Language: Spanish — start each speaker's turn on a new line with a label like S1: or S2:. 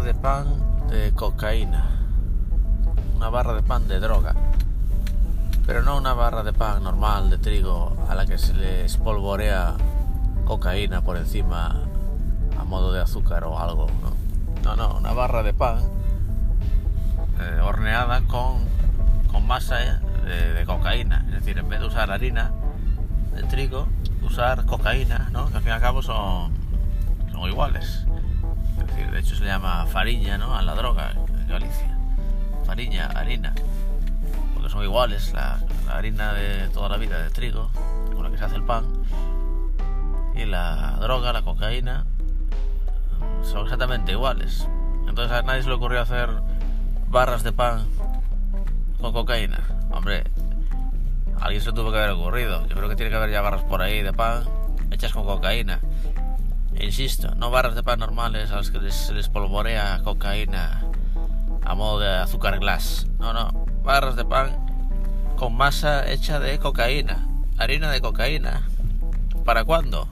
S1: de pan de cocaína. Una barra de pan de droga. Pero no una barra de pan normal de trigo a la que se le espolvorea cocaína por encima a modo de azúcar o algo. No, no, una barra de pan eh, horneada con, con masa de, de, cocaína. Es decir, en vez de usar harina de trigo, usar cocaína, ¿no? que al fin y al cabo son, son iguales. De hecho se le llama fariña ¿no? a la droga en Galicia. Fariña, harina. Porque son iguales, la, harina de toda la vida de trigo, con la que se hace el pan, y la droga, la cocaína, son exactamente iguales. Entonces a nadie se le ocurrió hacer barras de pan con cocaína. Hombre, a alguien se le tuvo que haber ocurrido. Yo creo que tiene que haber ya barras por ahí de pan hechas con cocaína. Insisto, no barras de pan normales a las que se les polvorea cocaína a modo de azúcar glass. No, no, barras de pan con masa hecha de cocaína, harina de cocaína. ¿Para cuándo?